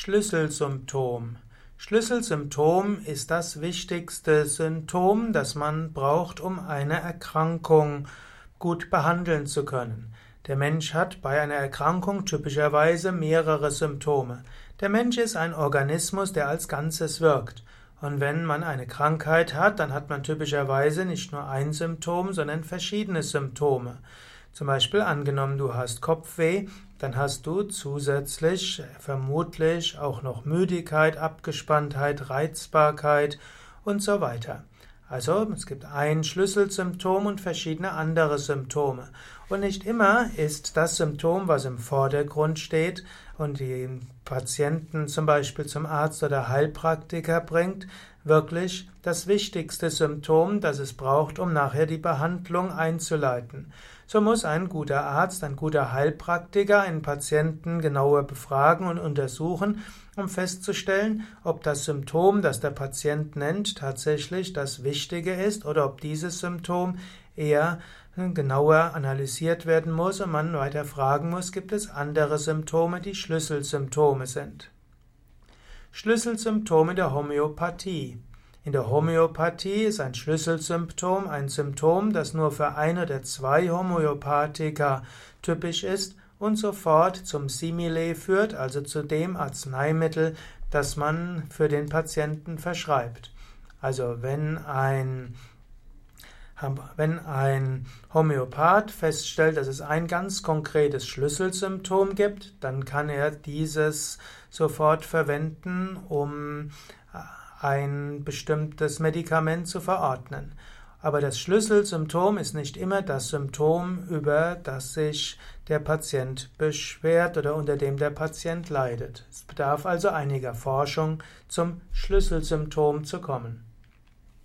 Schlüsselsymptom. Schlüsselsymptom ist das wichtigste Symptom, das man braucht, um eine Erkrankung gut behandeln zu können. Der Mensch hat bei einer Erkrankung typischerweise mehrere Symptome. Der Mensch ist ein Organismus, der als Ganzes wirkt. Und wenn man eine Krankheit hat, dann hat man typischerweise nicht nur ein Symptom, sondern verschiedene Symptome. Zum Beispiel angenommen, du hast Kopfweh, dann hast du zusätzlich vermutlich auch noch Müdigkeit, Abgespanntheit, Reizbarkeit und so weiter. Also es gibt ein Schlüsselsymptom und verschiedene andere Symptome. Und nicht immer ist das Symptom, was im Vordergrund steht und die Patienten zum Beispiel zum Arzt oder Heilpraktiker bringt, wirklich das wichtigste Symptom, das es braucht, um nachher die Behandlung einzuleiten. So muss ein guter Arzt, ein guter Heilpraktiker einen Patienten genauer befragen und untersuchen, um festzustellen, ob das Symptom, das der Patient nennt, tatsächlich das Wichtige ist oder ob dieses Symptom eher genauer analysiert werden muss und man weiter fragen muss, gibt es andere Symptome, die Schlüsselsymptome sind. Schlüsselsymptome der Homöopathie. In der Homöopathie ist ein Schlüsselsymptom ein Symptom, das nur für ein oder zwei Homöopathika typisch ist und sofort zum Simile führt, also zu dem Arzneimittel, das man für den Patienten verschreibt. Also wenn ein wenn ein Homöopath feststellt, dass es ein ganz konkretes Schlüsselsymptom gibt, dann kann er dieses sofort verwenden, um ein bestimmtes Medikament zu verordnen. Aber das Schlüsselsymptom ist nicht immer das Symptom, über das sich der Patient beschwert oder unter dem der Patient leidet. Es bedarf also einiger Forschung, zum Schlüsselsymptom zu kommen.